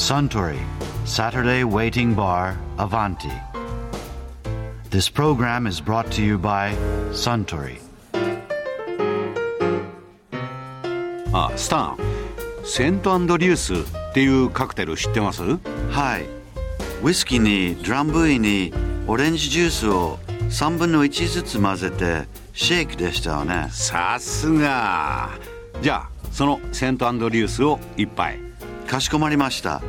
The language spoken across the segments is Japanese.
Suntory Saturday Waiting Bar Avanti. This program is brought to you by Suntory. あスタンセントアンドリュースっていうカクテル知ってます？はい。ウイスキーにドランブイにオレンジジュースを3分の1ずつ混ぜてシェイクでしたよね。さすがじゃあそのセントアンドリュースを一杯かしこまりました。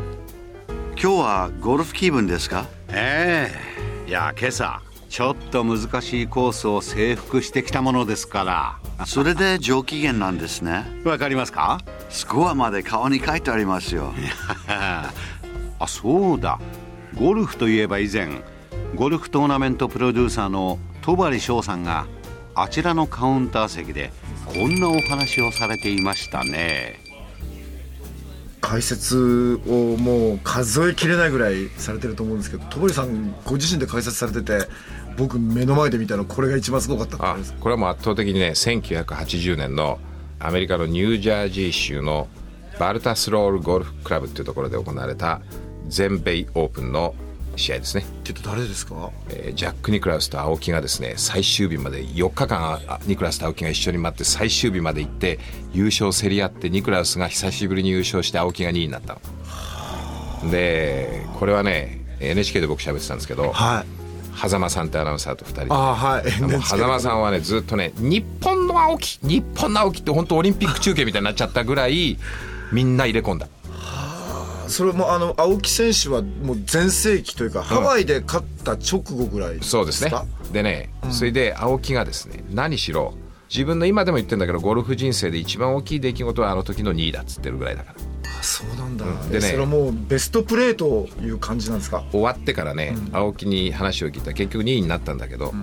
今日はゴルフ気分ですか？ええいや今朝ちょっと難しいコースを征服してきたものですからそれで上機嫌なんですね。わかりますか？スコアまで顔に書いてありますよ。あそうだゴルフといえば以前ゴルフトーナメントプロデューサーの戸張翔さんがあちらのカウンター席でこんなお話をされていましたね解説をもう数えきれないぐらいされてると思うんですけど戸堀さんご自身で解説されてて僕目の前で見たのこれが一番すごかったあこれはもう圧倒的にね1980年のアメリカのニュージャージー州のバルタスロールゴルフクラブっていうところで行われた全米オープンの試合ですね、っと誰ですか？えージャック・ニクラウスと青木がですね最終日まで4日間あニクラウスと青木が一緒に待って最終日まで行って優勝競り合ってニクラウスが久しぶりに優勝して青木が2位になったの。でこれはね NHK で僕喋ってたんですけどはい。狭間さんってアナウンサーと2人で。ああはい。狭間さんはねずっとね日本の青木日本の青木って本当オリンピック中継みたいになっちゃったぐらいみんな入れ込んだそれもあの青木選手はもう全盛期というか、ハワイで勝った直後ぐらいそうですね。かでね、それで青木がですね何しろ自分の今でも言ってるんだけどゴルフ人生で一番大きい出来事はあの時の2位だっつってるぐらいだから。あそうなんだ、でね。えそれはもうベストプレーという感じなんですか？終わってからね、青木に話を聞いたら結局2位になったんだけど、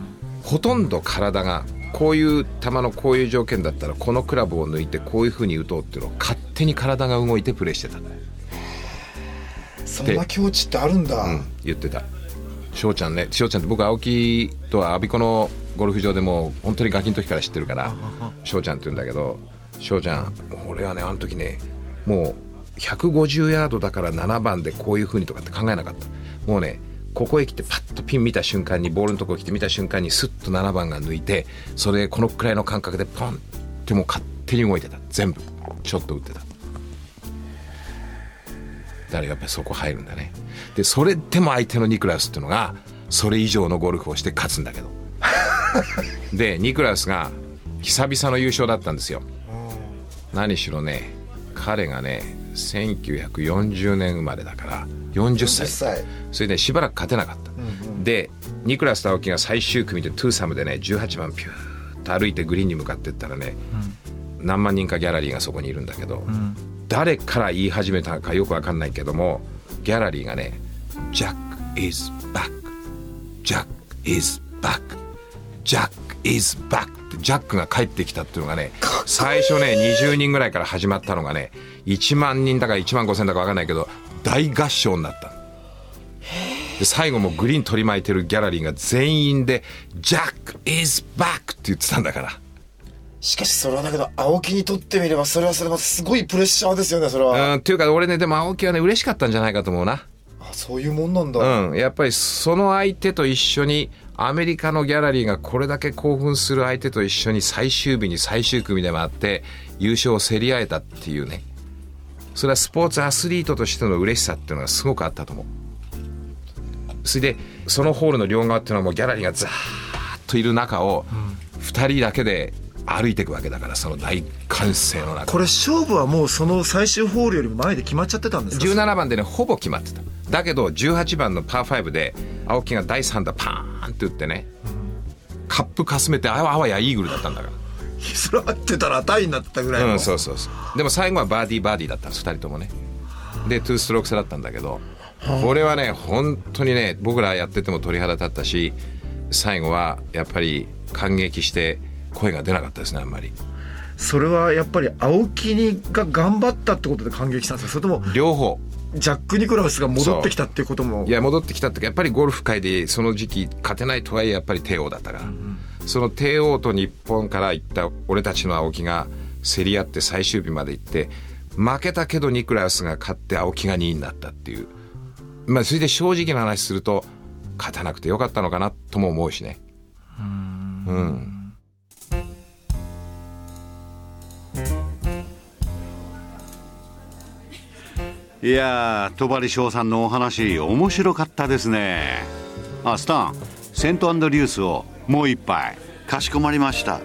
ほとんど体がこういう球のこういう条件だったらこのクラブを抜いてこういうふうに打とうっていうのを勝手に体が動いてプレーしてたんだよそんな境地ってあるんだ、うん、言ってた。翔ちゃんね翔ちゃんって僕青木とは我孫子のゴルフ場でもう本当にガキの時から知ってるから翔ちゃんって言うんだけど翔ちゃん俺はねあの時ねもう150ヤードだから7番でこういう風にとかって考えなかった。もうねここへ来てパッとピン見た瞬間にボールのとこ来て見た瞬間にスッと7番が抜いてそれでこのくらいの感覚でポンってもう勝手に動いてた。全部。ちょっと打ってただからやっぱりそこ入るんだね。でそれでも相手のニクラウスっていうのがそれ以上のゴルフをして勝つんだけど。でニクラウスが久々の優勝だったんですよ。何しろね彼がね1940年生まれだから40歳。40歳。それでしばらく勝てなかった、でニクラスと青木が最終組でトゥーサムでね18番ピューッと歩いてグリーンに向かってったらね、何万人かギャラリーがそこにいるんだけど、誰から言い始めたかよくわかんないけどもギャラリーがね「ジャック is back」「ジャック is back」「ジャック is back」ってジャックが帰ってきたっていうのがね最初ね20人ぐらいから始まったのがね1万人だか1万5千だかわかんないけど大合唱になったで最後もグリーン取り巻いてるギャラリーが全員で「ジャック is back」って言ってたんだから。しかしそれはだけど青木にとってみればそれはそれますごいプレッシャーですよねそれは、うん、っていうか俺ねでも青木はね嬉しかったんじゃないかと思うな。あそういうもんなんだ、うんやっぱりその相手と一緒にアメリカのギャラリーがこれだけ興奮する相手と一緒に最終日に最終組で回って優勝を競り合えたっていうね。それはスポーツアスリートとしての嬉しさっていうのがすごくあったと思う。それでそのホールの両側っていうのはもうギャラリーがザーッといる中を2人だけで歩いていくわけだからその大歓声の中。これ勝負はもうその最終ホールよりも前で決まっちゃってたんですか？17番でねほぼ決まってた。だけど18番のパー5で青木が第3打パーンって打ってねカップかすめてあわあわやイーグルだったんだか それ合ってたらタイになってたぐらいらの、うんそうそうそう。でも最後はバーディーバーディーだったんです2人ともね。で2ストローク差だったんだけどこれはね本当にね僕らやってても鳥肌立ったし最後はやっぱり感激して声が出なかったですねあんまり。それはやっぱり青木にが頑張ったってことで感激したんですか？それとも両方。ジャック・ニクラウスが戻ってきたっていうことも？いや戻ってきたってやっぱりゴルフ界でその時期勝てないとはいえやっぱり帝王だったから、その帝王と日本から行った俺たちの青木が競り合って最終日まで行って負けたけどニクラウスが勝って青木が2位になったっていう。まあそれで正直な話すると勝たなくてよかったのかなとも思うしね。うんいやー戸張翔さんのお話面白かったですね。あスタンセントアンドリュースをもう一杯かしこまりました。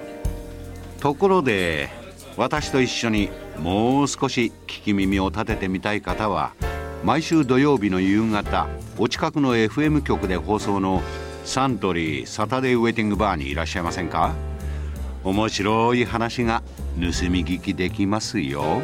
ところで私と一緒にもう少し聞き耳を立ててみたい方は毎週土曜日の夕方お近くの FM 局で放送のサントリーサタデーウェイティングバーにいらっしゃいませんか？面白い話が盗み聞きできますよ。